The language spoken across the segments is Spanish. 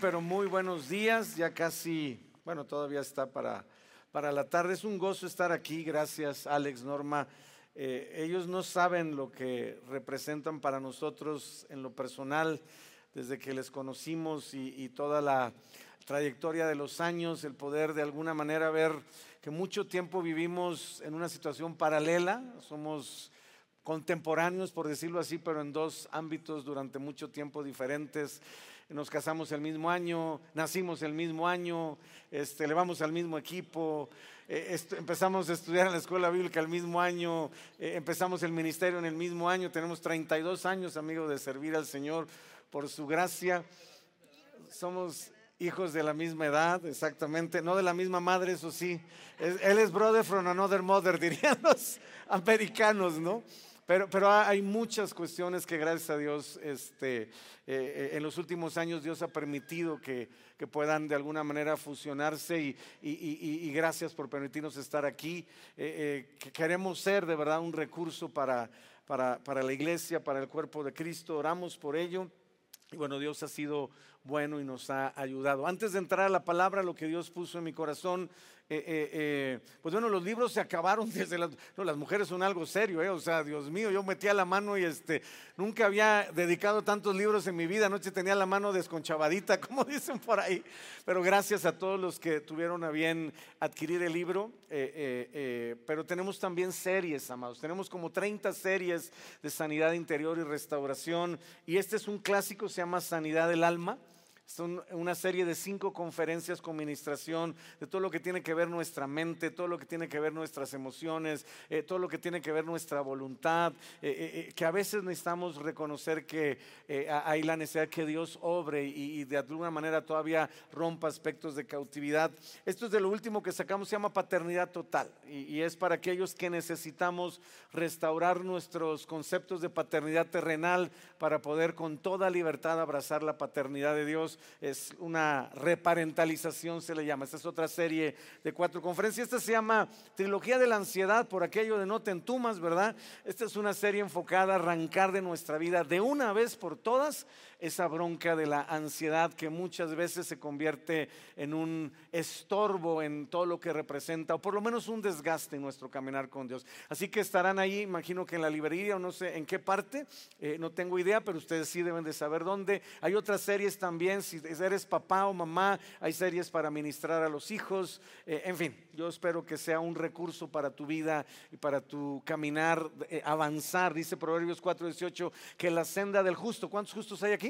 pero muy buenos días. Ya casi, bueno, todavía está para, para la tarde. Es un gozo estar aquí. Gracias, Alex, Norma. Eh, ellos no saben lo que representan para nosotros en lo personal desde que les conocimos y, y toda la trayectoria de los años, el poder de alguna manera ver que mucho tiempo vivimos en una situación paralela. Somos contemporáneos, por decirlo así, pero en dos ámbitos durante mucho tiempo diferentes nos casamos el mismo año, nacimos el mismo año, este, le al mismo equipo, eh, empezamos a estudiar en la escuela bíblica el mismo año, eh, empezamos el ministerio en el mismo año, tenemos 32 años, amigos, de servir al Señor por su gracia. Somos hijos de la misma edad, exactamente, no de la misma madre, eso sí. él es brother from another mother, dirían los americanos, ¿no? Pero, pero hay muchas cuestiones que gracias a Dios este, eh, eh, en los últimos años Dios ha permitido que, que puedan de alguna manera fusionarse y, y, y, y gracias por permitirnos estar aquí. Eh, queremos ser de verdad un recurso para, para, para la iglesia, para el cuerpo de Cristo. Oramos por ello. Y bueno, Dios ha sido bueno y nos ha ayudado. Antes de entrar a la palabra, lo que Dios puso en mi corazón eh, eh, eh, pues bueno, los libros se acabaron desde las, no, las mujeres son algo serio, o sea, Dios mío, yo metía la mano y este, nunca había dedicado tantos libros en mi vida, anoche tenía la mano desconchavadita, como dicen por ahí, pero gracias a todos los que tuvieron a bien adquirir el libro, pero tenemos también series, amados, tenemos como 30 series de sanidad interior y restauración, y este es un clásico, se llama Sanidad del Alma. Son una serie de cinco conferencias con ministración de todo lo que tiene que ver nuestra mente, todo lo que tiene que ver nuestras emociones, eh, todo lo que tiene que ver nuestra voluntad, eh, eh, que a veces necesitamos reconocer que hay la necesidad que Dios obre y, de alguna manera todavía rompa aspectos de cautividad. Esto es de lo último que sacamos, se llama paternidad total y, y es para aquellos que necesitamos restaurar nuestros conceptos de paternidad terrenal para poder con toda libertad abrazar la paternidad de Dios es una reparentalización, se le llama. Esta es otra serie de cuatro conferencias. Esta se llama Trilogía de la Ansiedad, por aquello de no te entumas, ¿verdad? Esta es una serie enfocada a arrancar de nuestra vida de una vez por todas esa bronca de la ansiedad que muchas veces se convierte en un estorbo en todo lo que representa, o por lo menos un desgaste en nuestro caminar con Dios. Así que estarán ahí, imagino que en la librería o no sé en qué parte, eh, no tengo idea, pero ustedes sí deben de saber dónde. Hay otras series también si eres papá o mamá, hay series para ministrar a los hijos. Eh, en fin, yo espero que sea un recurso para tu vida y para tu caminar, eh, avanzar. Dice Proverbios 4:18 que la senda del justo, ¿cuántos justos hay aquí?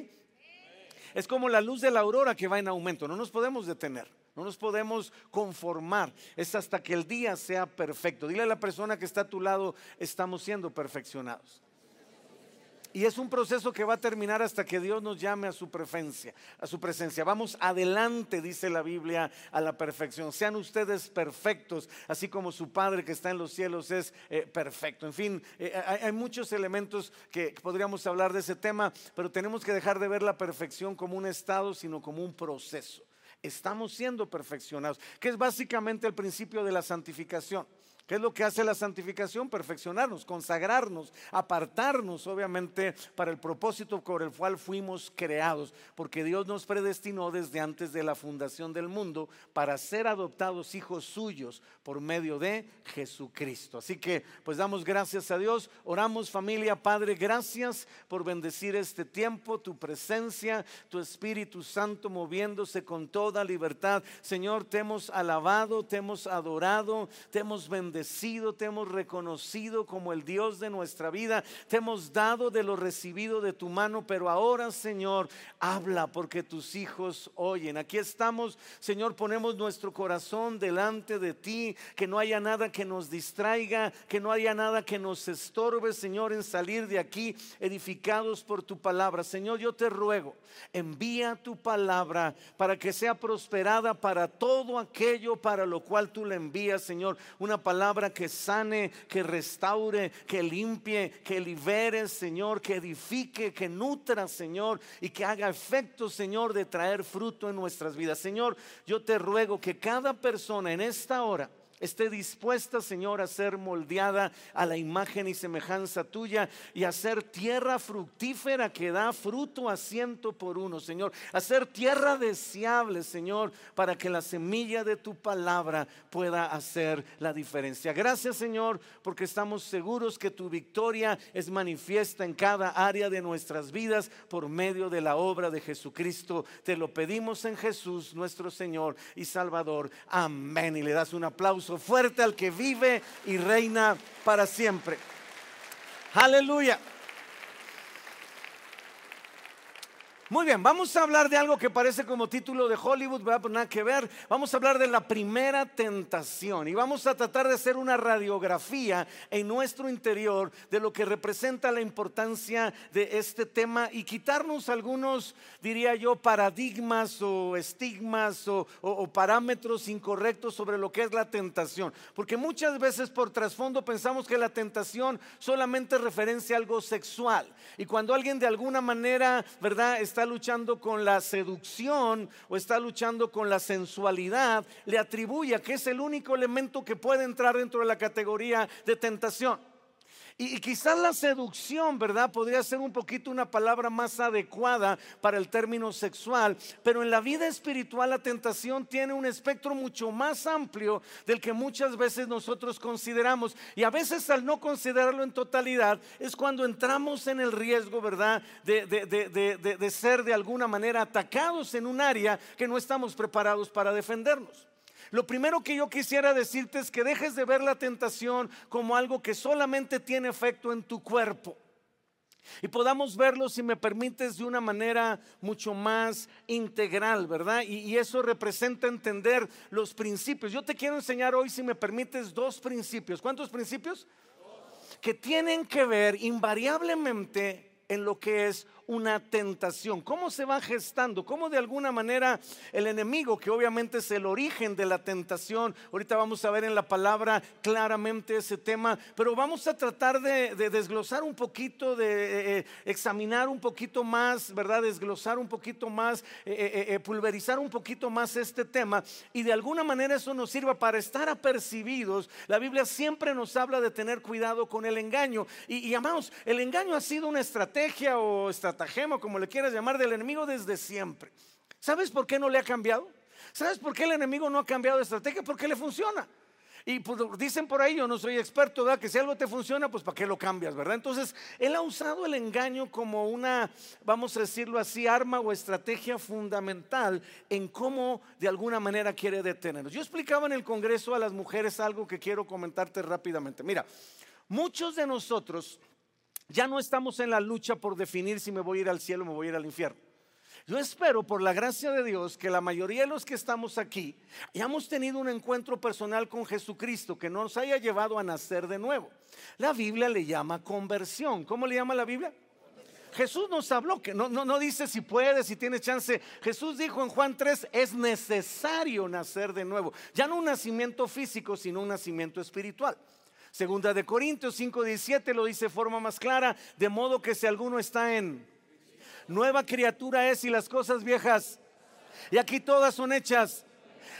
Es como la luz de la aurora que va en aumento, no nos podemos detener. No nos podemos conformar. Es hasta que el día sea perfecto. Dile a la persona que está a tu lado, estamos siendo perfeccionados. Y es un proceso que va a terminar hasta que Dios nos llame a su presencia, a su presencia. Vamos adelante, dice la Biblia, a la perfección. Sean ustedes perfectos, así como su Padre que está en los cielos es eh, perfecto. En fin, eh, hay, hay, muchos elementos que podríamos hablar de ese tema, pero tenemos que dejar de ver la perfección como un estado, sino como un proceso. Estamos siendo perfeccionados, que es básicamente el principio de la santificación. ¿Qué es lo que hace la santificación? Perfeccionarnos, consagrarnos, apartarnos, obviamente, para el propósito por el cual fuimos creados, porque Dios nos predestinó desde antes de la fundación del mundo para ser adoptados hijos suyos por medio de Jesucristo. Así que, pues damos gracias a Dios, oramos familia, Padre, gracias por bendecir este tiempo, tu presencia, tu Espíritu Santo moviéndose con toda libertad. Señor, te hemos alabado, te hemos adorado, te hemos bendecido te hemos reconocido como el Dios de nuestra vida, te hemos dado de lo recibido de tu mano, pero ahora, Señor, habla porque tus hijos oyen. Aquí estamos, Señor, ponemos nuestro corazón delante de ti, que no haya nada que nos distraiga, que no haya nada que nos estorbe, Señor, en salir de aquí edificados por tu palabra. Señor, yo te ruego, envía tu palabra para que sea prosperada para todo aquello para lo cual tú le envías, Señor, una palabra que sane, que restaure, que limpie, que libere, Señor, que edifique, que nutra, Señor, y que haga efecto, Señor, de traer fruto en nuestras vidas. Señor, yo te ruego que cada persona en esta hora esté dispuesta, Señor, a ser moldeada a la imagen y semejanza tuya y a ser tierra fructífera que da fruto a ciento por uno, Señor. A ser tierra deseable, Señor, para que la semilla de tu palabra pueda hacer la diferencia. Gracias, Señor, porque estamos seguros que tu victoria es manifiesta en cada área de nuestras vidas por medio de la obra de Jesucristo. Te lo pedimos en Jesús, nuestro Señor y Salvador. Amén. Y le das un aplauso fuerte al que vive y reina para siempre. Aleluya. Muy bien, vamos a hablar de algo que parece como título de Hollywood, ¿verdad? Pero nada que ver. Vamos a hablar de la primera tentación y vamos a tratar de hacer una radiografía en nuestro interior de lo que representa la importancia de este tema y quitarnos algunos, diría yo, paradigmas o estigmas o, o parámetros incorrectos sobre lo que es la tentación. Porque muchas veces por trasfondo pensamos que la tentación solamente referencia a algo sexual. Y cuando alguien de alguna manera, ¿verdad? Está luchando con la seducción o está luchando con la sensualidad, le atribuye que es el único elemento que puede entrar dentro de la categoría de tentación. Y, quizás la seducción, ¿verdad? Podría ser un poquito una palabra más adecuada para el término sexual, pero en la vida espiritual la tentación tiene un espectro mucho más amplio del que muchas veces nosotros consideramos. Y a veces al no considerarlo en totalidad es cuando entramos en el riesgo, ¿verdad? De, de ser de alguna manera atacados en un área que no estamos preparados para defendernos. Lo primero que yo quisiera decirte es que dejes de ver la tentación como algo que solamente tiene efecto en tu cuerpo. Y podamos verlo, si me permites, de una manera mucho más integral, ¿verdad? Y, eso representa entender los principios. Yo te quiero enseñar hoy, si me permites, dos principios. ¿Cuántos principios? Que tienen que ver invariablemente en lo que es una tentación. ¿Cómo se va gestando? ¿Cómo de alguna manera el enemigo, que obviamente es el origen de la tentación, ahorita vamos a ver en la palabra claramente ese tema, pero vamos a tratar de, desglosar un poquito, de eh, eh, examinar un poquito más, ¿verdad? Desglosar un poquito más, eh, pulverizar un poquito más este tema y de alguna manera eso nos sirva para estar apercibidos. La Biblia siempre nos habla de tener cuidado con el engaño. Y, y amados, el engaño ha sido una estrategia o estrategia como le quieras llamar, del enemigo desde siempre. ¿Sabes por qué no le ha cambiado? ¿Sabes por qué el enemigo no ha cambiado de estrategia? Porque le funciona. Y pues, dicen por ahí, yo no soy experto, ¿verdad? Que si algo te funciona, pues ¿para qué lo cambias, verdad? Entonces, él ha usado el engaño como una, vamos a decirlo así, arma o estrategia fundamental en cómo de alguna manera quiere detenernos. Yo explicaba en el Congreso a las mujeres algo que quiero comentarte rápidamente. Mira, muchos de nosotros ya no estamos en la lucha por definir si me voy a ir al cielo o me voy a ir al infierno. Yo espero, por la gracia de Dios, que la mayoría de los que estamos aquí hayamos tenido un encuentro personal con Jesucristo que nos haya llevado a nacer de nuevo. La Biblia le llama conversión. ¿Cómo le llama la Biblia? Jesús nos habló, que no, no, no dice si puedes, si tienes chance. Jesús dijo en Juan 3, es necesario nacer de nuevo. Ya no un nacimiento físico, sino un nacimiento espiritual. Segunda de Corintios 5:17 lo dice de forma más clara, de modo que si alguno está en nueva criatura es y las cosas viejas, y aquí todas son hechas.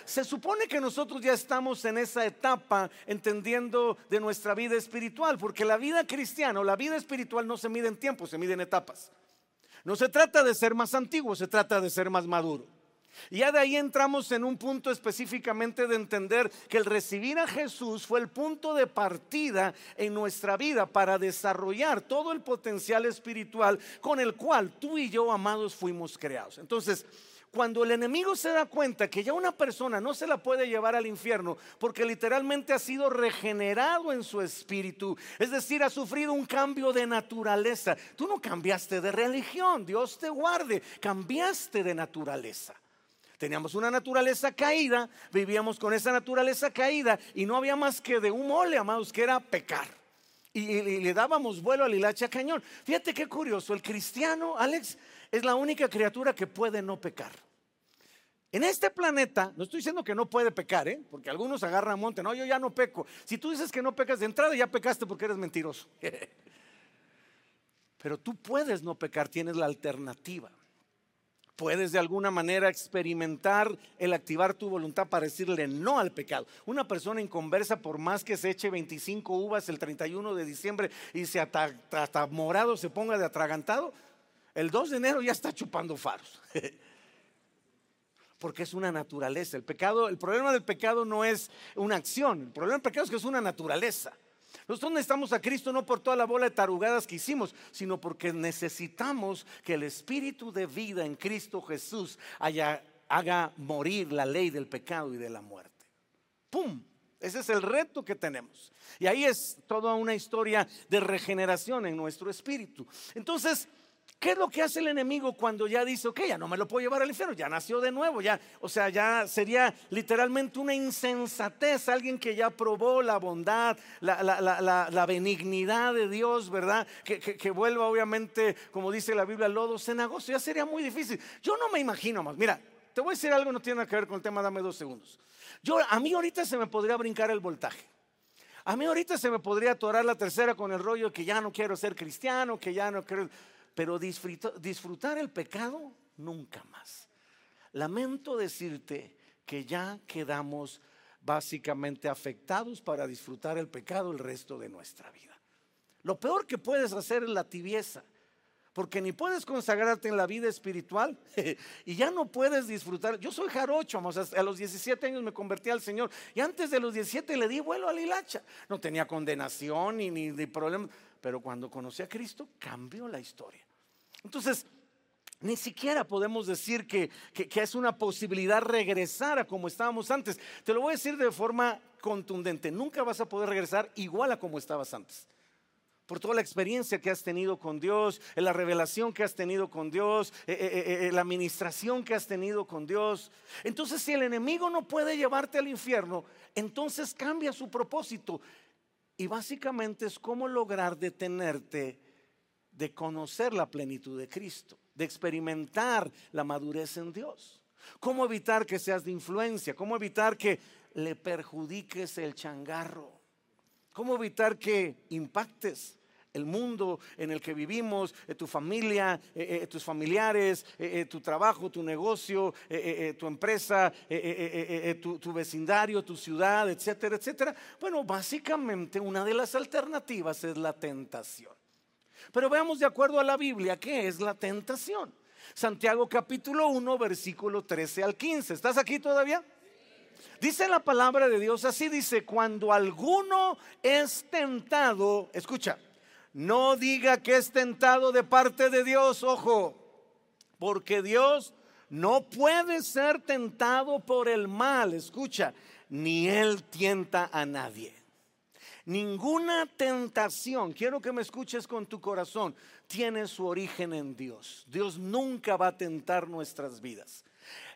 Se supone que nosotros ya estamos en esa etapa entendiendo de nuestra vida espiritual, porque la vida cristiana o la vida espiritual no se mide en tiempo, se mide en etapas. No se trata de ser más antiguo, se trata de ser más maduro. Y ya de ahí entramos en un punto específicamente de entender que el recibir a Jesús fue el punto de partida en nuestra vida para desarrollar todo el potencial espiritual con el cual tú y yo, amados, fuimos creados. Entonces, cuando el enemigo se da cuenta que ya una persona no se la puede llevar al infierno porque literalmente ha sido regenerado en su espíritu, es decir, ha sufrido un cambio de naturaleza. Tú no cambiaste de religión, Dios te guarde, cambiaste de naturaleza. Teníamos una naturaleza caída, vivíamos con esa naturaleza caída y no había más que de un mole, amados, que era pecar. Y, le dábamos vuelo al hilacha cañón. Fíjate qué curioso, el cristiano, Alex, es la única criatura que puede no pecar. En este planeta, no estoy diciendo que no puede pecar, ¿eh? porque algunos agarran monte, no, yo ya no peco. Si tú dices que no pecas de entrada, ya pecaste porque eres mentiroso. Pero tú puedes no pecar, tienes la alternativa. Puedes de alguna manera experimentar el activar tu voluntad para decirle no al pecado. Una persona inconversa, por más que se eche 25 uvas el 31 de diciembre y se hasta, hasta morado se ponga de atragantado, el 2 de enero ya está chupando faros. Porque es una naturaleza. El pecado, el problema del pecado no es una acción. El problema del pecado es que es una naturaleza. Nosotros necesitamos a Cristo no por toda la bola de tarugadas que hicimos, sino porque necesitamos que el espíritu de vida en Cristo Jesús haga morir la ley del pecado y de la muerte. ¡Pum! Ese es el reto que tenemos. Y ahí es toda una historia de regeneración en nuestro espíritu. Entonces, ¿Qué es lo que hace el enemigo cuando ya dice, ok, ya no me lo puedo llevar al infierno, ya nació de nuevo, ya, o sea, ya sería literalmente una insensatez, alguien que ya probó la bondad, la, benignidad de Dios, ¿verdad? Que, vuelva obviamente, como dice la Biblia, lodo cenagoso, ya sería muy difícil. Yo no me imagino más, mira, te voy a decir algo, no tiene nada que ver con el tema, dame dos segundos. Yo, a mí ahorita se me podría brincar el voltaje. A mí ahorita se me podría atorar la tercera con el rollo que ya no quiero ser cristiano, que ya no quiero pero disfrutar el pecado nunca más. Lamento decirte que ya quedamos básicamente afectados para disfrutar el pecado el resto de nuestra vida. Lo peor que puedes hacer es la tibieza, porque ni puedes consagrarte en la vida espiritual y ya no puedes disfrutar. Yo soy jarocho, a los 17 años me convertí al Señor y antes de los 17 le di vuelo a la. No tenía condenación ni, ni, ni problema pero cuando conocí a Cristo cambió la historia. Entonces, ni siquiera podemos decir que, es una posibilidad regresar a como estábamos antes. Te lo voy a decir de forma contundente. Nunca vas a poder regresar igual a como estabas antes. Por toda la experiencia que has tenido con Dios, la revelación que has tenido con Dios, eh, eh, eh, la administración que has tenido con Dios. Entonces, si el enemigo no puede llevarte al infierno, entonces cambia su propósito y básicamente es cómo lograr detenerte de conocer la plenitud de Cristo, de experimentar la madurez en Dios. Cómo evitar que seas de influencia, cómo evitar que le perjudiques el changarro, cómo evitar que impactes el mundo en el que vivimos, eh, tu familia, eh, eh, tus familiares, tu trabajo, tu negocio, tu empresa, tu, tu, vecindario, tu ciudad, etcétera, etcétera. Bueno, básicamente una de las alternativas es la tentación. Pero veamos de acuerdo a la Biblia qué es la tentación. Santiago capítulo 1, versículo 13 al 15. ¿Estás aquí todavía? Dice la palabra de Dios así, dice, cuando alguno es tentado, escucha, no diga que es tentado de parte de Dios, ojo, porque Dios no puede ser tentado por el mal, escucha, ni Él tienta a nadie. Ninguna tentación, quiero que me escuches con tu corazón, tiene su origen en Dios. Dios nunca va a tentar nuestras vidas.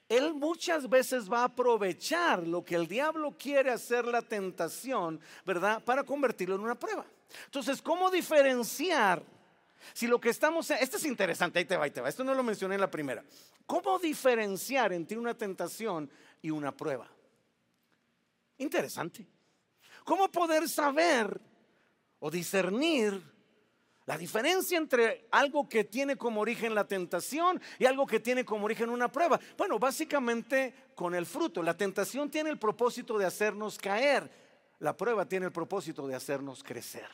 Él muchas veces va a aprovechar lo que el diablo quiere hacer la tentación, ¿verdad? Para convertirlo en una prueba. Entonces, ¿cómo diferenciar? Si lo que estamos, esto es interesante, ahí te va, ahí te va, esto no lo mencioné en la primera. ¿Cómo diferenciar entre una tentación y una prueba? Interesante. ¿Cómo poder saber o discernir la diferencia entre algo que tiene como origen la tentación y algo que tiene como origen una prueba? Bueno, básicamente con el fruto. La tentación tiene el propósito de hacernos caer. La prueba tiene el propósito de hacernos crecer.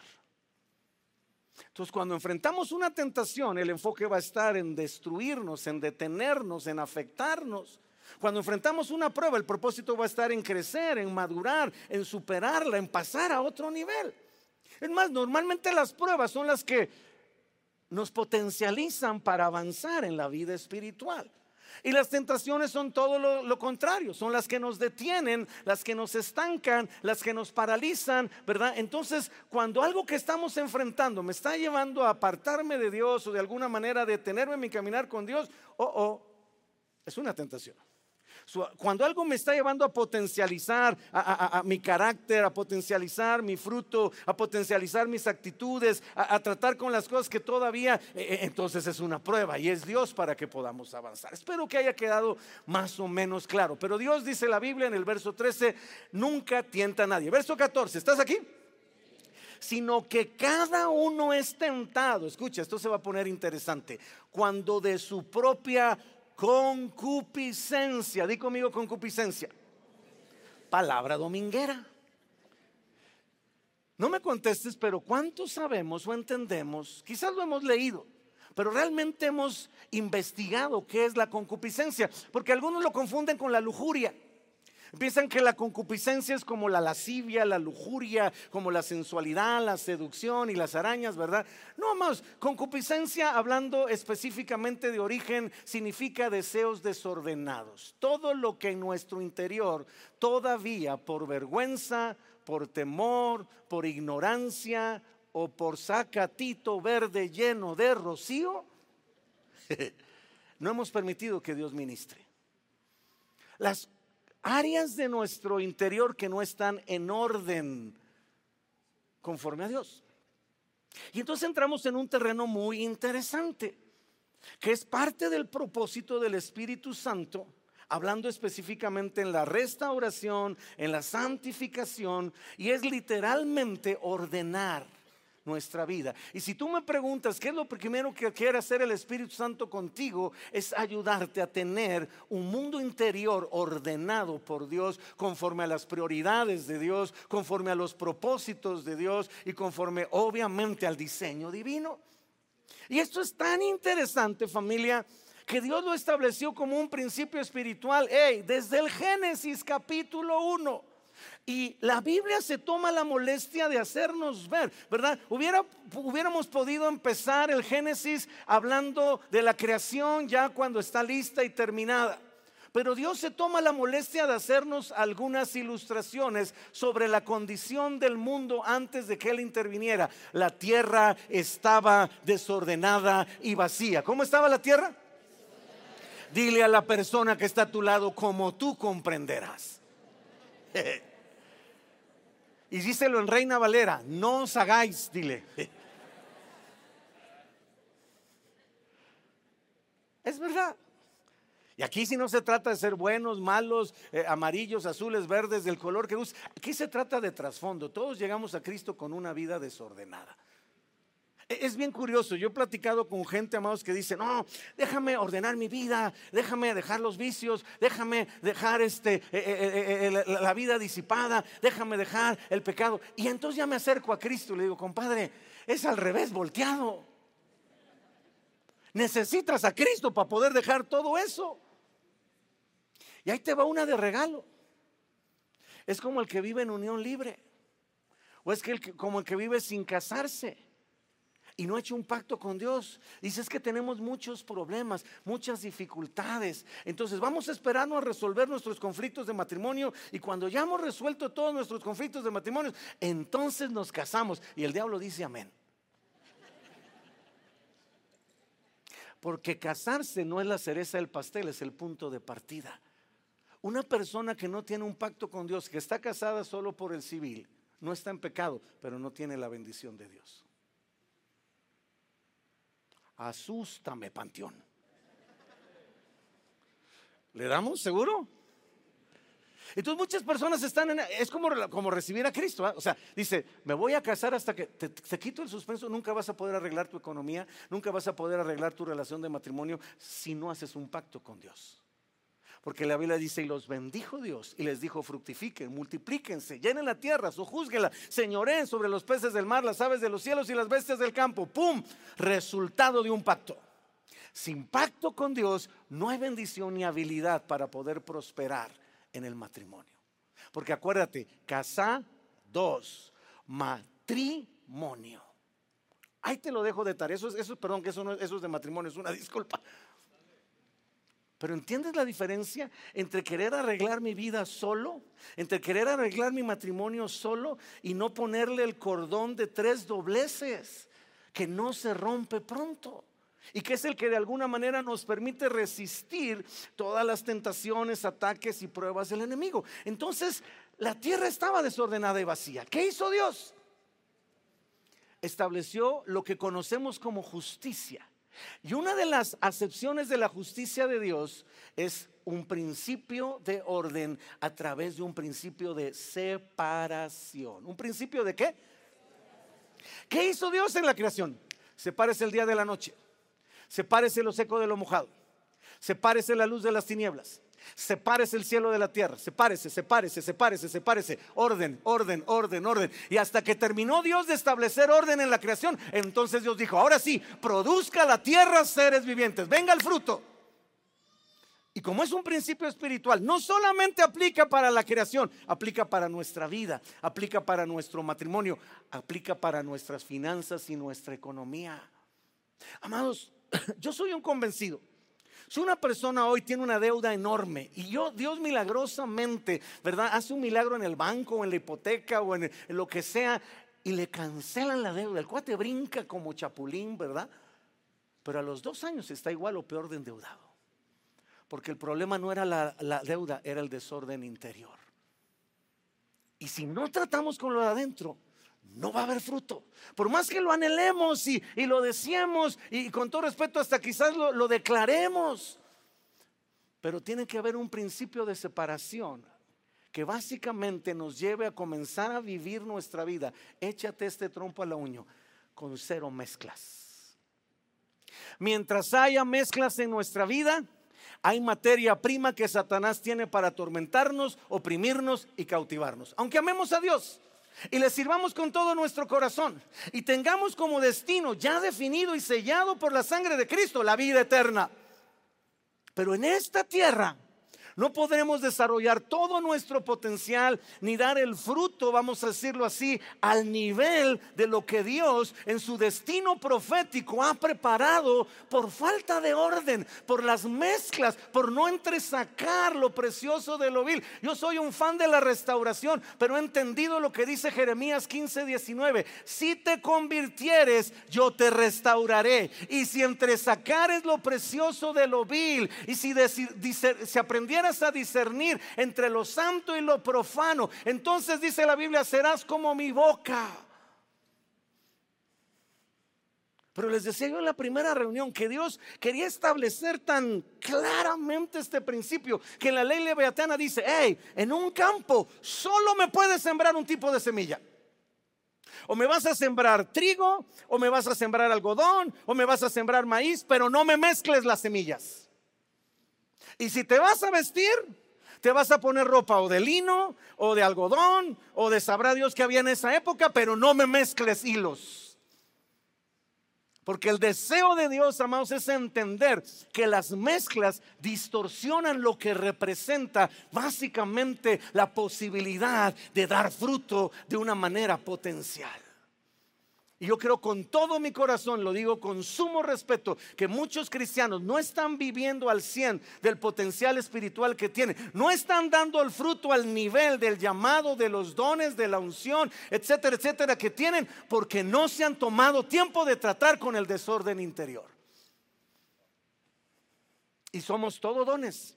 Entonces, cuando enfrentamos una tentación, el enfoque va a estar en destruirnos, en detenernos, en afectarnos. Cuando enfrentamos una prueba, el propósito va a estar en crecer, en madurar, en superarla, en pasar a otro nivel. Es más, normalmente las pruebas son las que nos potencializan para avanzar en la vida espiritual. Y las tentaciones son todo lo, contrario, son las que nos detienen, las que nos estancan, las que nos paralizan, ¿verdad? Entonces, cuando algo que estamos enfrentando me está llevando a apartarme de Dios o de alguna manera detenerme en mi caminar con Dios, oh, oh, es una tentación. Cuando algo me está llevando a potencializar a, mi carácter, a potencializar mi fruto, a potencializar mis actitudes, a, tratar con las cosas que todavía, eh, eh, entonces es una prueba y es Dios para que podamos avanzar. Espero que haya quedado más o menos claro. Pero Dios dice la Biblia en el verso 13, nunca tienta a nadie. Verso 14, ¿estás aquí? sino que cada uno es tentado. Escucha, esto se va a poner interesante. Cuando de su propia concupiscencia. Di conmigo concupiscencia. Palabra dominguera. No me contestes, pero ¿cuántos sabemos o entendemos? Quizás lo hemos leído, pero realmente hemos investigado qué es la concupiscencia, porque algunos lo confunden con la lujuria. Piensan que la concupiscencia es como la lascivia, la lujuria, como la sensualidad, la seducción y las arañas, ¿verdad? No más, concupiscencia, hablando específicamente de origen, significa deseos desordenados. Todo lo que en nuestro interior todavía por vergüenza, por temor, por ignorancia o por sacatito verde lleno de rocío, no hemos permitido que Dios ministre. Las áreas de nuestro interior que no están en orden conforme a Dios. Y entonces entramos en un terreno muy interesante, que es parte del propósito del Espíritu Santo, hablando específicamente en la restauración, en la santificación, y es literalmente ordenar nuestra vida. Y si tú me preguntas qué es lo primero que quiere hacer el Espíritu Santo contigo, es ayudarte a tener un mundo interior ordenado por Dios, conforme a las prioridades de Dios, conforme a los propósitos de Dios y conforme obviamente al diseño divino. Y esto es tan interesante, familia, que Dios lo estableció como un principio espiritual. Hey, desde el Génesis capítulo 1. Y la Biblia se toma la molestia de hacernos ver, ¿verdad? Hubiera, hubiéramos podido empezar el Génesis hablando de la creación ya cuando está lista y terminada. Pero Dios se toma la molestia de hacernos algunas ilustraciones sobre la condición del mundo antes de que Él interviniera. La tierra estaba desordenada y vacía. ¿Cómo estaba la tierra? Dile a la persona que está a tu lado como tú comprenderás. Y díselo en Reina Valera, no os hagáis, dile. Es verdad. Y aquí si no se trata de ser buenos, malos, eh, amarillos, azules, verdes, del color que guste. Aquí se trata de trasfondo. Todos llegamos a Cristo con una vida desordenada. Es bien curioso, yo he platicado con gente, amados, que dice, no, déjame ordenar mi vida, déjame dejar los vicios, déjame dejar este, eh, eh, eh, la vida disipada, déjame dejar el pecado. Y entonces ya me acerco a Cristo y le digo, compadre, es al revés, volteado. Necesitas a Cristo para poder dejar todo eso. Y ahí te va una de regalo. Es como el que vive en unión libre. O es que como el que vive sin casarse y no ha hecho un pacto con Dios. Dice, es que tenemos muchos problemas, muchas dificultades. Entonces vamos a esperarnos a resolver nuestros conflictos de matrimonio y cuando ya hemos resuelto todos nuestros conflictos de matrimonio, entonces nos casamos. Y el diablo dice amén. Porque casarse no es la cereza del pastel, es el punto de partida. Una persona que no tiene un pacto con Dios, que está casada solo por el civil, no está en pecado, pero no tiene la bendición de Dios. Asústame, panteón. ¿Le damos seguro? Entonces muchas personas están en... Es como, como recibir a Cristo. O sea, dice, me voy a casar hasta que te, te, quito el suspenso. Nunca vas a poder arreglar tu economía. Nunca vas a poder arreglar tu relación de matrimonio si no haces un pacto con Dios. Porque la Biblia dice, y los bendijo Dios y les dijo, fructifiquen, multiplíquense, llenen la tierra, sojúzguela, señoreen sobre los peces del mar, las aves de los cielos y las bestias del campo. ¡Pum! Resultado de un pacto. Sin pacto con Dios no hay bendición ni habilidad para poder prosperar en el matrimonio. Porque acuérdate, casa dos, matrimonio. Ahí te lo dejo de tarea. Eso, eso perdón, que eso, no, eso es de matrimonio, es una disculpa. Pero ¿entiendes la diferencia entre querer arreglar mi vida solo, entre querer arreglar mi matrimonio solo y no ponerle el cordón de tres dobleces que no se rompe pronto? Y que es el que de alguna manera nos permite resistir todas las tentaciones, ataques y pruebas del enemigo. Entonces, la tierra estaba desordenada y vacía. ¿Qué hizo Dios? Estableció lo que conocemos como justicia. Y una de las acepciones de la justicia de Dios es un principio de orden a través de un principio de separación. ¿Un principio de qué? ¿Qué hizo Dios en la creación? Sepárese el día de la noche. Sepárese lo seco de lo mojado. Sepárese la luz de las tinieblas. Sepárese el cielo de la tierra. Sepárese, sepárese, sepárese, sepárese. Orden, orden, orden, orden. Y hasta que terminó Dios de establecer orden en la creación, entonces Dios dijo, ahora sí, produzca la tierra seres vivientes. Venga el fruto. Y como es un principio espiritual, no solamente aplica para la creación, aplica para nuestra vida, aplica para nuestro matrimonio, aplica para nuestras finanzas y nuestra economía. Amados, yo soy un convencido. Si una persona hoy tiene una deuda enorme y yo, Dios milagrosamente, ¿verdad? Hace un milagro en el banco o en la hipoteca o en, lo que sea y le cancelan la deuda. El cuate brinca como chapulín, ¿verdad? Pero a los dos años está igual o peor de endeudado. Porque el problema no era la, la deuda, era el desorden interior. Y si no tratamos con lo de adentro, no va a haber fruto. Por más que lo anhelemos y, lo deseemos y con todo respeto hasta quizás lo, lo declaremos. Pero tiene que haber un principio de separación que básicamente nos lleve a comenzar a vivir nuestra vida. Échate este trompo a la uña con cero mezclas. Mientras haya mezclas en nuestra vida, hay materia prima que Satanás tiene para atormentarnos, oprimirnos y cautivarnos. Aunque amemos a Dios, y le sirvamos con todo nuestro corazón y tengamos como destino ya definido y sellado por la sangre de Cristo la vida eterna. Pero en esta tierra no podremos desarrollar todo nuestro potencial ni dar el fruto, vamos a decirlo así, al nivel de lo que Dios en su destino profético ha preparado por falta de orden, por las mezclas, por no entresacar lo precioso de lo vil. Yo soy un fan de la restauración, pero he entendido lo que dice Jeremías 15, 19. Si te convirtieres, yo te restauraré. Y si entresacares lo precioso de lo vil, y si se aprendiera a discernir entre lo santo y lo profano, entonces dice la Biblia, serás como mi boca. Pero les decía yo en la primera reunión que Dios quería establecer tan claramente este principio que la ley leviatana dice, hey, en un campo solo me puedes sembrar un tipo de semilla. O me vas a sembrar trigo, o me vas a sembrar algodón, o me vas a sembrar maíz, pero no me mezcles las semillas. Y si te vas a vestir, te vas a poner ropa o de lino, o de algodón, o de sabrá Dios que había en esa época, pero no me mezcles hilos. Porque el deseo de Dios, amados, es entender que las mezclas distorsionan lo que representa básicamente la posibilidad de dar fruto de una manera potencial. Y yo creo con todo mi corazón, lo digo con sumo respeto, que muchos cristianos no están viviendo al 100 del potencial espiritual que tienen. No están dando el fruto al nivel del llamado, de los dones, de la unción, etcétera, etcétera, que tienen porque no se han tomado tiempo de tratar con el desorden interior. Y somos todo dones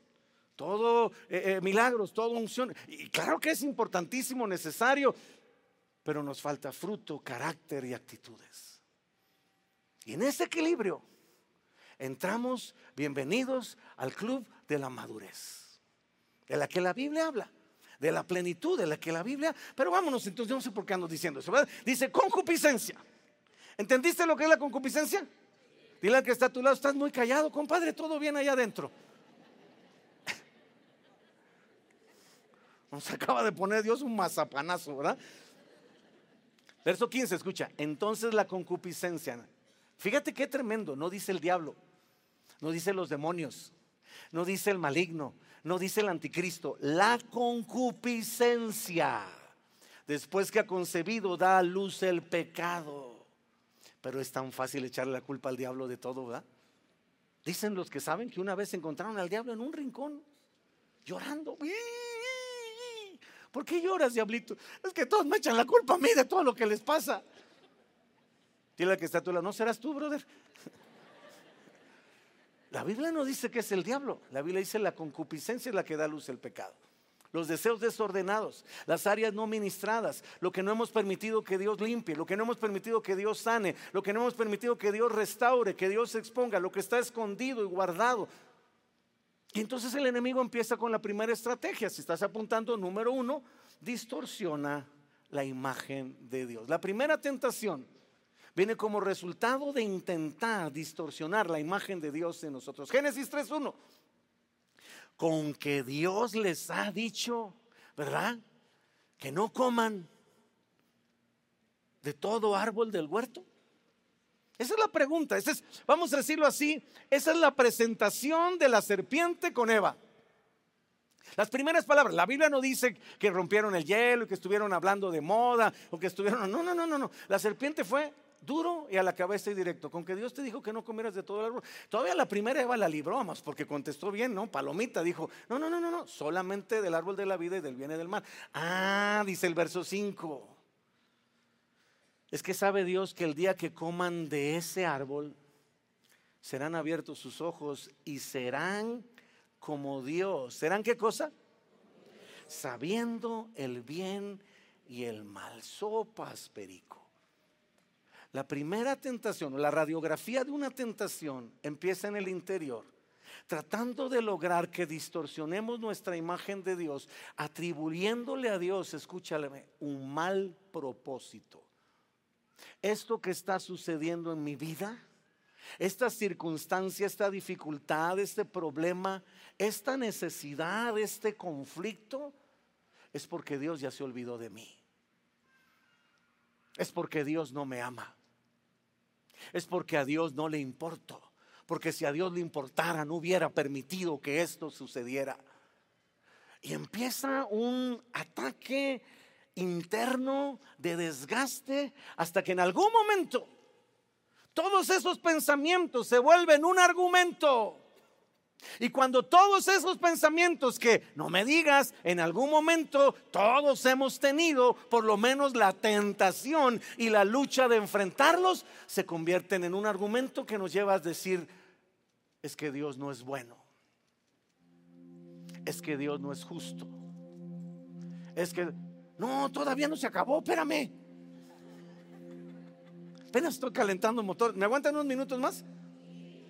todo eh, eh, milagros, todo unción. Y claro que es importantísimo, necesario, pero nos falta fruto, carácter y actitudes. Y en ese equilibrio entramos, bienvenidos al club de la madurez, de la que la Biblia habla, de la plenitud de la que la Biblia, pero vámonos entonces, no sé por qué ando diciendo eso, Dice concupiscencia. ¿Entendiste lo que es la concupiscencia? Dile al que está a tu lado, estás muy callado, compadre, todo bien allá adentro. Nos acaba de poner Dios un mazapanazo, ¿verdad? Verso 15, escucha. Entonces la concupiscencia. Fíjate qué tremendo. No dice el diablo. No dice los demonios. No dice el maligno. No dice el anticristo. La concupiscencia. Después que ha concebido, da a luz el pecado. Pero es tan fácil echarle la culpa al diablo de todo, ¿verdad? Dicen los que saben que una vez encontraron al diablo en un rincón, llorando. ¿Por qué lloras, diablito? Es que todos me echan la culpa a mí de todo lo que les pasa. Dile que está lado, no serás tú, brother. La Biblia no dice que es el diablo. La Biblia dice la concupiscencia es la que da luz al pecado. Los deseos desordenados, las áreas no ministradas, lo que no hemos permitido que Dios limpie, lo que no hemos permitido que Dios sane, lo que no hemos permitido que Dios restaure, que Dios exponga, lo que está escondido y guardado, entonces el enemigo empieza con la primera estrategia. Si estás apuntando, número uno, distorsiona la imagen de Dios. La primera tentación viene como resultado de intentar distorsionar la imagen de Dios en nosotros. Génesis 3.1. con que Dios les ha dicho, ¿verdad? Que no coman de todo árbol del huerto. Esa es la pregunta. es, vamos a decirlo así, esa es la presentación de la serpiente con Eva. Las primeras palabras, la Biblia no dice que rompieron el hielo y que estuvieron hablando de moda o que estuvieron, no, no, no, no, no. La serpiente fue duro y a la cabeza y directo. Con que Dios te dijo que no comieras de todo el árbol. Todavía la primera Eva la libró más porque contestó bien, ¿no? Palomita dijo, no, no, no, no, no, solamente del árbol de la vida y del bien y del mal. Ah, dice el verso 5. Es que sabe Dios que el día que coman de ese árbol, serán abiertos sus ojos y serán como Dios. ¿Serán qué cosa? Sabiendo el bien y el mal. Sopas, perico. La primera tentación, la radiografía de una tentación empieza en el interior, tratando de lograr que distorsionemos nuestra imagen de Dios, atribuyéndole a Dios, escúchame, un mal propósito. Esto que está sucediendo en mi vida, esta circunstancia, esta dificultad, este problema, esta necesidad, este conflicto, es porque Dios ya se olvidó de mí. Es porque Dios no me ama. Es porque a Dios no le importo. Porque si a Dios le importara, no hubiera permitido que esto sucediera. Y empieza un ataque interno de desgaste hasta que en algún momento todos esos pensamientos se vuelven un argumento. Y cuando todos esos pensamientos que no me digas, en algún momento todos hemos tenido por lo menos la tentación y la lucha de enfrentarlos, se convierten en un argumento que nos lleva a decir, es que Dios no es bueno, es que Dios no es justo, es que, no, todavía no se acabó, espérame. Apenas estoy calentando el motor. ¿Me aguantan unos minutos más?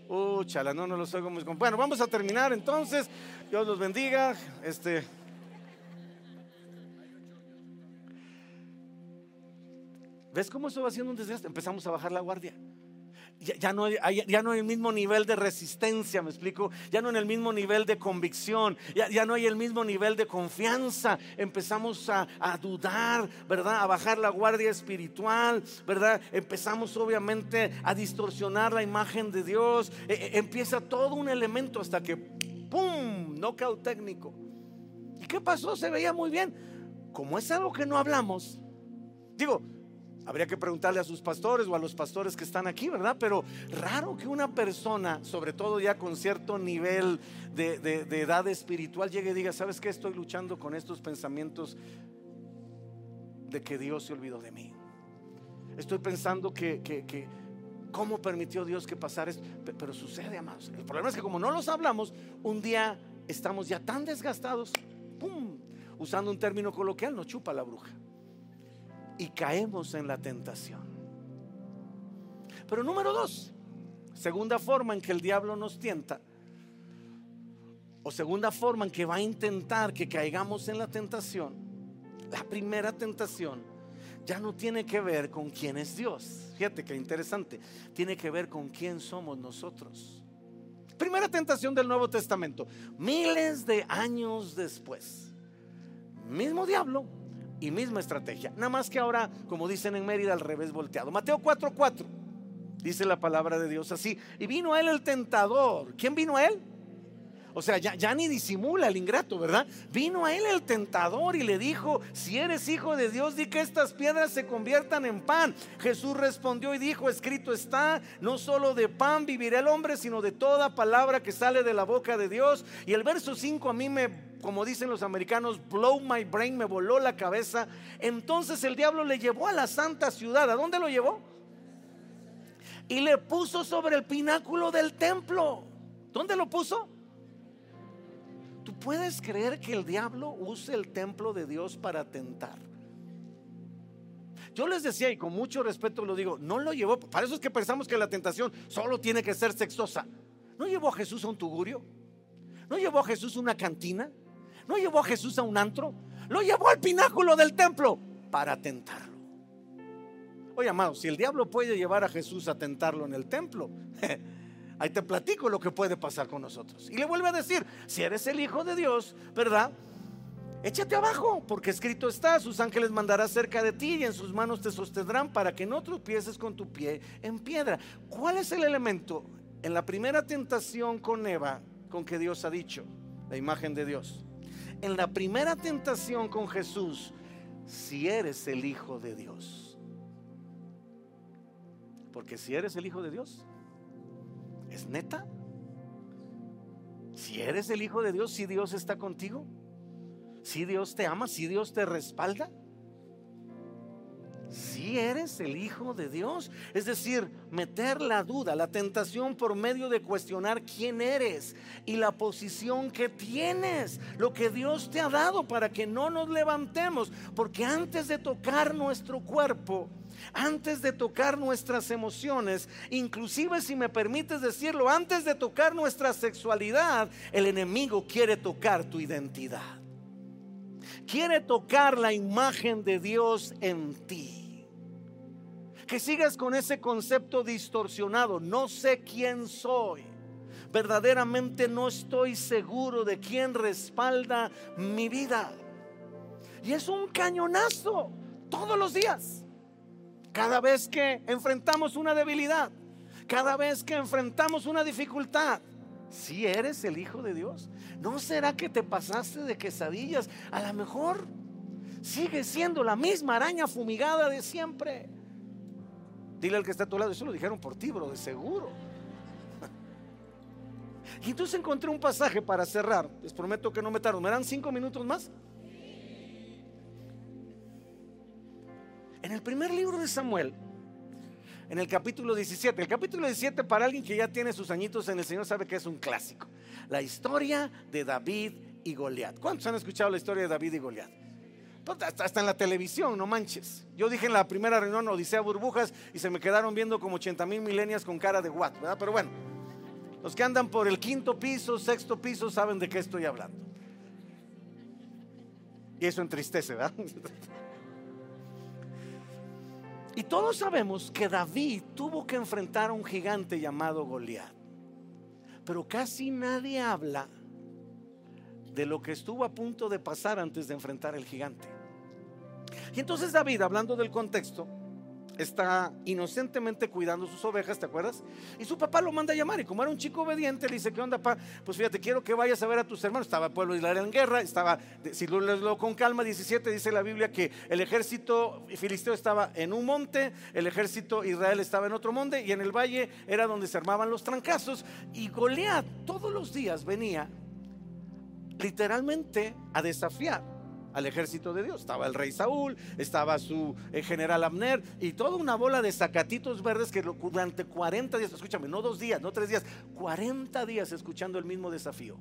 Uh, chala, no, no los oigo muy. Bueno, vamos a terminar entonces. Dios los bendiga. Este. ¿Ves cómo eso va haciendo un desgaste? Empezamos a bajar la guardia ya, no hay, ya no hay el mismo nivel de resistencia, me explico, ya no en el mismo nivel de convicción, ya, ya no hay el mismo nivel de confianza, empezamos a, a, dudar, ¿verdad? A bajar la guardia espiritual, ¿verdad? Empezamos obviamente a distorsionar la imagen de Dios, e, e, empieza todo un elemento hasta que, ¡pum!, knockout técnico. ¿Y qué pasó? Se veía muy bien. Como es algo que no hablamos, digo, Habría que preguntarle a sus pastores o a los pastores que están aquí, ¿verdad? Pero raro que una persona, sobre todo ya con cierto nivel de, edad espiritual, llegue y diga, ¿sabes qué? Estoy luchando con estos pensamientos de que Dios se olvidó de mí. Estoy pensando que, que, ¿cómo permitió Dios que pasara esto? Pero sucede, amados. El problema es que como no los hablamos, un día estamos ya tan desgastados, ¡pum! Usando un término coloquial, nos chupa la bruja y caemos en la tentación. Pero número dos, segunda forma en que el diablo nos tienta, o segunda forma en que va a intentar que caigamos en la tentación, la primera tentación ya no tiene que ver con quién es Dios. Fíjate que interesante, tiene que ver con quién somos nosotros. Primera tentación del Nuevo Testamento, miles de años después, mismo diablo, y misma estrategia. Nada más que ahora, como dicen en Mérida, al revés volteado. Mateo 4:4 dice la palabra de Dios así. Y vino a él el tentador. ¿Quién vino a él? O sea, ya, ya, ni disimula el ingrato, ¿verdad? Vino a él el tentador y le dijo, si eres hijo de Dios, di que estas piedras se conviertan en pan. Jesús respondió y dijo, escrito está, no solo de pan vivirá el hombre, sino de toda palabra que sale de la boca de Dios. Y el verso 5 a mí me como dicen los americanos, blow my brain, me voló la cabeza. Entonces el diablo le llevó a la santa ciudad. ¿A dónde lo llevó? Y le puso sobre el pináculo del templo. ¿Dónde lo puso? ¿Tú puedes creer que el diablo use el templo de Dios para tentar? Yo les decía, y con mucho respeto lo digo, no lo llevó, para eso es que pensamos que la tentación solo tiene que ser sexosa. ¿No llevó a Jesús a un tugurio? ¿No llevó a Jesús a una cantina? ¿No llevó a Jesús a un antro? Lo llevó al pináculo del templo para tentarlo. Oye, amado, si el diablo puede llevar a Jesús a tentarlo en el templo, Ahí te platico lo que puede pasar con nosotros. Y le vuelve a decir, si eres el Hijo de Dios, ¿verdad? Échate abajo, porque escrito está, sus ángeles mandará cerca de ti y en sus manos te sostendrán para que no tropieces con tu pie en piedra. ¿Cuál es el elemento en la primera tentación con Eva con que Dios ha dicho? La imagen de Dios. En la primera tentación con Jesús, si eres el Hijo de Dios. Porque si eres el Hijo de Dios, ¿es neta? Si eres el Hijo de Dios, si Dios está contigo si Dios te ama, si Dios te respalda. Si eres el Hijo de Dios. Es decir, meter la duda, la tentación por medio de cuestionar quién eres y la posición que tienes, lo que Dios te ha dado para que no nos levantemos. Porque antes de tocar nuestro cuerpo, antes de tocar nuestras emociones, inclusive si me permites decirlo, antes de tocar nuestra sexualidad, el enemigo quiere tocar tu identidad quiere tocar la imagen de Dios en ti. Que sigas con ese concepto distorsionado. No sé quién soy. Verdaderamente no estoy seguro de quién respalda mi vida. Y es un cañonazo todos los días. Cada vez que enfrentamos una debilidad, cada vez que enfrentamos una dificultad, si eres el Hijo de Dios, ¿no será que te pasaste de quesadillas? A lo mejor sigue siendo la misma araña fumigada de siempre. Dile al que está a tu lado, eso lo dijeron por ti, bro, de seguro. Y entonces encontré un pasaje para cerrar. Les prometo que no me tardo. ¿Me dan cinco minutos más? En el primer libro de Samuel, en el capítulo 17. El capítulo 17 para alguien que ya tiene sus añitos en el Señor sabe que es un clásico. La historia de David y Goliat. ¿Cuántos han escuchado la historia de David y Goliat? Pues, hasta en la televisión, no manches. Yo dije en la primera reunión Odisea Burbujas y se me quedaron viendo como 80 mil milenias con cara de what, ¿verdad? Pero bueno, los que andan por el quinto piso, sexto piso, saben de qué estoy hablando. Y eso entristece, ¿verdad? Y todos sabemos que David tuvo que enfrentar a un gigante llamado Goliat. Pero casi nadie habla de lo que estuvo a punto de pasar antes de enfrentar el gigante. Y entonces David, hablando del contexto, está inocentemente cuidando sus ovejas, ¿te acuerdas? Y su papá lo manda a llamar y como era un chico obediente, le dice, ¿qué onda, papá? Pues fíjate, quiero que vayas a ver a tus hermanos. Estaba el pueblo de Israel en guerra, estaba, si lo con calma, 17 dice la Biblia que el ejército filisteo estaba en un monte, el ejército Israel estaba en otro monte y en el valle era donde se armaban los trancazos y Goliat todos los días venía literalmente a desafiar al ejército de Dios. Estaba el rey Saúl, estaba su eh, general Abner y toda una bola de sacatitos verdes que durante 40 días, escúchame, no dos días, no tres días, 40 días escuchando el mismo desafío.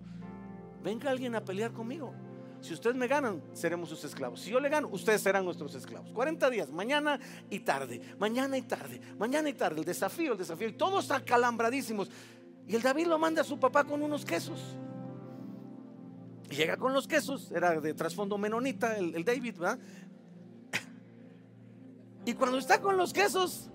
Venga alguien a pelear conmigo. Si ustedes me ganan, seremos sus esclavos. Si yo le gano, ustedes serán nuestros esclavos. 40 días, mañana y tarde, mañana y tarde, mañana y tarde. El desafío, el desafío. Y todos acalambradísimos. Y el David lo manda a su papá con unos quesos llega con los quesos, era de trasfondo menonita el, David, ¿verdad? Y cuando está con los quesos,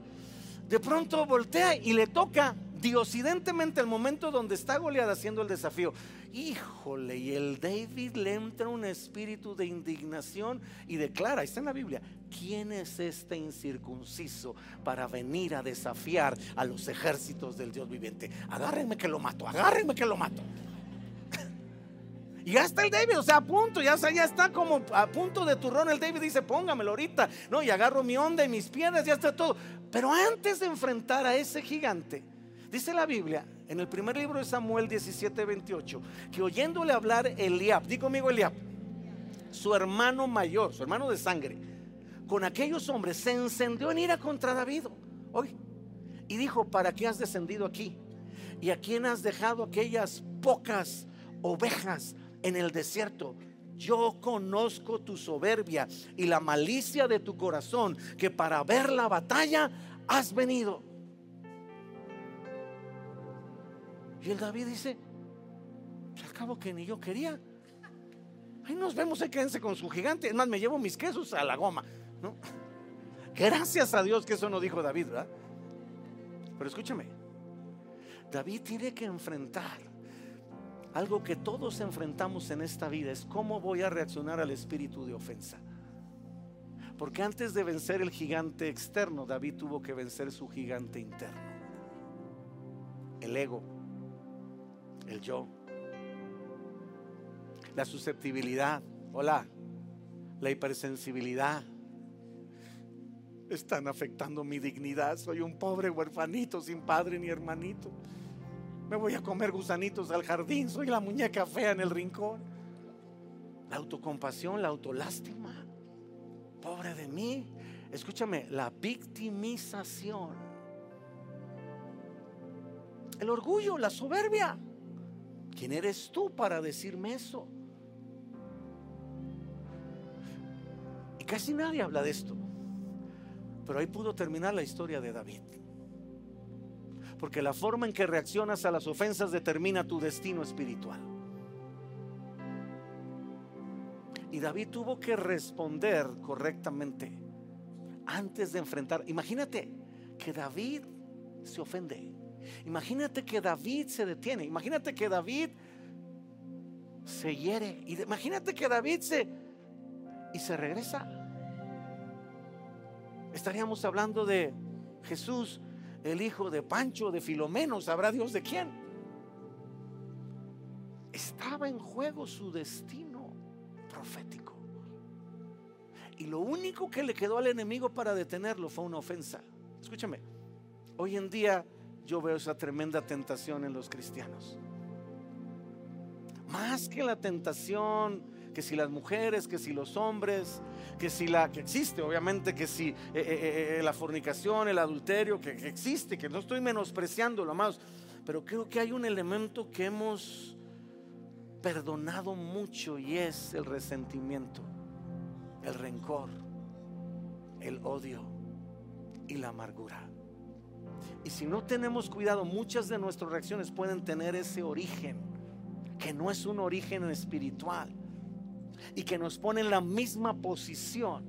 de pronto voltea y le toca diosidentemente el momento donde está goleada haciendo el desafío. Híjole, y el David le entra un espíritu de indignación y declara, está en la Biblia, ¿quién es este incircunciso para venir a desafiar a los ejércitos del Dios viviente? Agárrenme que lo mato, agárrenme que lo mato. Y ya está el David, o sea, a punto, ya, está como a punto de turrón. El David dice, póngamelo ahorita. No, y agarro mi onda y mis piedras, ya está todo. Pero antes de enfrentar a ese gigante, dice la Biblia, en el primer libro de Samuel 17, 28, que oyéndole hablar Eliab, di conmigo Eliab, su hermano mayor, su hermano de sangre, con aquellos hombres se encendió en ira contra David. Hoy, y dijo, ¿para qué has descendido aquí? ¿Y a quién has dejado aquellas pocas ovejas en el desierto. Yo conozco tu soberbia y la malicia de tu corazón, que para ver la batalla has venido. Y el David dice, al cabo que ni yo quería. Ahí nos vemos, ahí quédense con su gigante. Es más, me llevo mis quesos a la goma. ¿no? Gracias a Dios que eso no dijo David, ¿verdad? Pero escúchame, David tiene que enfrentar algo que todos enfrentamos en esta vida, es cómo voy a reaccionar al espíritu de ofensa. Porque antes de vencer el gigante externo, David tuvo que vencer su gigante interno. El ego, el yo, la susceptibilidad, hola, la hipersensibilidad. Están afectando mi dignidad. Soy un pobre huerfanito sin padre ni hermanito. Me voy a comer gusanitos al jardín. Soy la muñeca fea en el rincón. La autocompasión, la autolástima. Pobre de mí. Escúchame, la victimización. El orgullo, la soberbia. ¿Quién eres tú para decirme eso? Y casi nadie habla de esto. Pero ahí pudo terminar la historia de David. Porque la forma en que reaccionas a las ofensas determina tu destino espiritual. Y David tuvo que responder correctamente antes de enfrentar. Imagínate que David se ofende. Imagínate que David se detiene. Imagínate que David se hiere. Imagínate que David se y se regresa. Estaríamos hablando de Jesús, el hijo de Pancho, de Filomeno, sabrá Dios de quién. Estaba en juego su destino profético. Y lo único que le quedó al enemigo para detenerlo fue una ofensa. Escúchame, hoy en día yo veo esa tremenda tentación en los cristianos. Más que la tentación, que si las mujeres, que si los hombres, que si la que existe, obviamente, que si eh, eh, eh, la fornicación, el adulterio, que, que existe, que no estoy menospreciándolo, amados, pero creo que hay un elemento que hemos perdonado mucho y es el resentimiento, el rencor, el odio y la amargura. Y si no tenemos cuidado, muchas de nuestras reacciones pueden tener ese origen, que no es un origen espiritual, y que nos pone en la misma posición.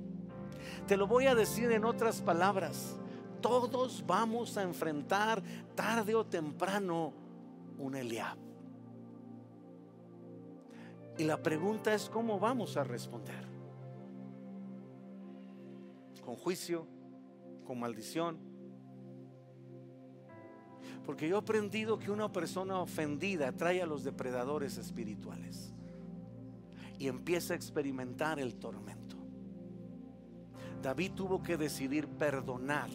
Te lo voy a decir en otras palabras, todos vamos a enfrentar tarde o temprano un Eliab. Y la pregunta es cómo vamos a responder. Con juicio, con maldición, porque yo he aprendido que una persona ofendida trae a los depredadores espirituales y empieza a experimentar el tormento. David tuvo que decidir perdonar,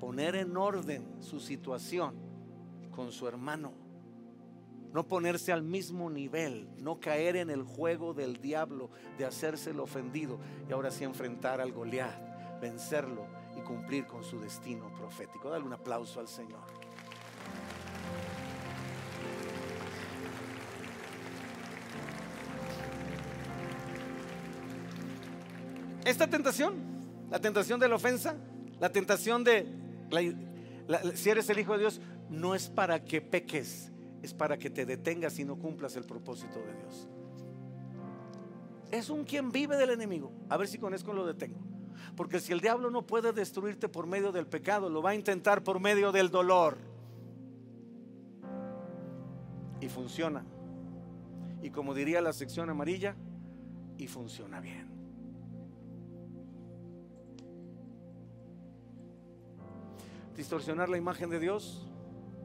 poner en orden su situación con su hermano, no ponerse al mismo nivel, no caer en el juego del diablo de hacerse el ofendido y ahora sí enfrentar al Goliat, vencerlo y cumplir con su destino profético. Dale un aplauso al Señor. Esta tentación, la tentación de la ofensa, la tentación de, si eres el Hijo de Dios, no es para que peques, es para que te detengas y no cumplas el propósito de Dios. Es un quien vive del enemigo. A ver si con eso lo detengo. Porque si el diablo no puede destruirte por medio del pecado, lo va a intentar por medio del dolor. Y funciona. Y como diría la sección amarilla, y funciona bien. Distorsionar la imagen de Dios,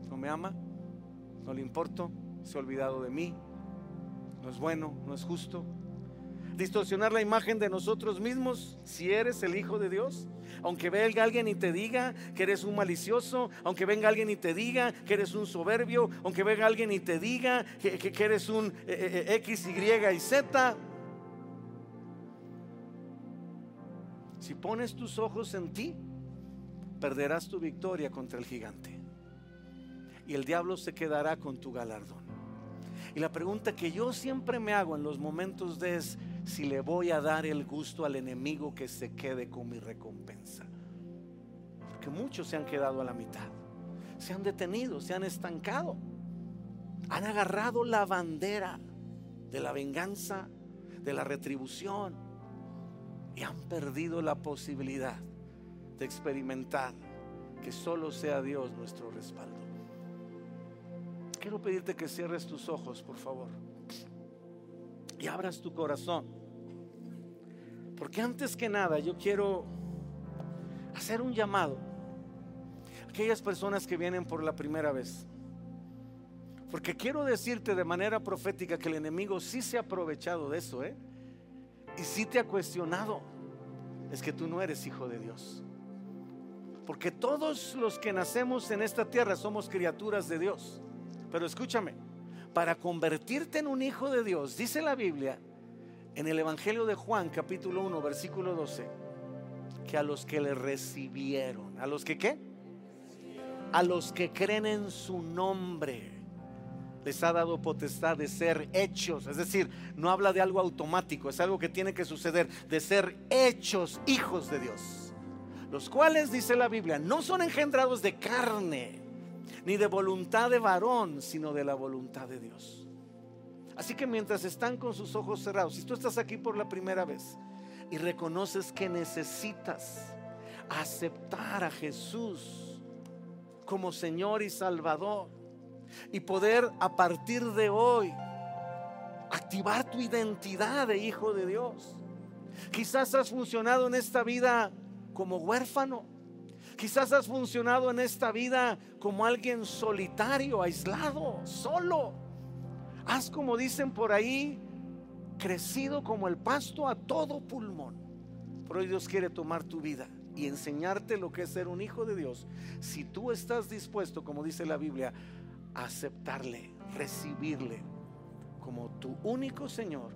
no me ama, no le importo, se ha olvidado de mí, no es bueno, no es justo. Distorsionar la imagen de nosotros mismos si eres el Hijo de Dios. Aunque venga alguien y te diga que eres un malicioso, aunque venga alguien y te diga que eres un soberbio, aunque venga alguien y te diga que, eres un eh, eh, eh, X, Y y Z. Si pones tus ojos en ti, perderás tu victoria contra el gigante. Y el diablo se quedará con tu galardón. Y la pregunta que yo siempre me hago en los momentos de es si le voy a dar el gusto al enemigo que se quede con mi recompensa. Porque muchos se han quedado a la mitad. Se han detenido, se han estancado. Han agarrado la bandera de la venganza, de la retribución. Y han perdido la posibilidad de experimentar que solo sea Dios nuestro respaldo. quiero pedirte que cierres tus ojos, por favor, y abras tu corazón. Porque antes que nada yo quiero hacer un llamado a aquellas personas que vienen por la primera vez. Porque quiero decirte de manera profética que el enemigo sí se ha aprovechado de eso, ¿eh? Y sí te ha cuestionado. Es que tú no eres hijo de Dios. Porque todos los que nacemos en esta tierra somos criaturas de Dios. Pero escúchame, para convertirte en un hijo de Dios, dice la Biblia en el Evangelio de Juan capítulo 1 versículo 12, que a los que le recibieron, a los que qué? A los que creen en su nombre les ha dado potestad de ser hechos. Es decir, no habla de algo automático, es algo que tiene que suceder, de ser hechos hijos de Dios los cuales, dice la Biblia, no son engendrados de carne, ni de voluntad de varón, sino de la voluntad de Dios. Así que mientras están con sus ojos cerrados, si tú estás aquí por la primera vez y reconoces que necesitas aceptar a Jesús como Señor y Salvador y poder a partir de hoy activar tu identidad de hijo de Dios. Quizás has funcionado en esta vida como huérfano. Quizás has funcionado en esta vida como alguien solitario, aislado, solo. Has, como dicen por ahí, crecido como el pasto a todo pulmón. Pero hoy Dios quiere tomar tu vida y enseñarte lo que es ser un hijo de Dios. Si tú estás dispuesto, como dice la Biblia, a aceptarle, recibirle como tu único Señor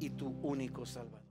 y tu único Salvador.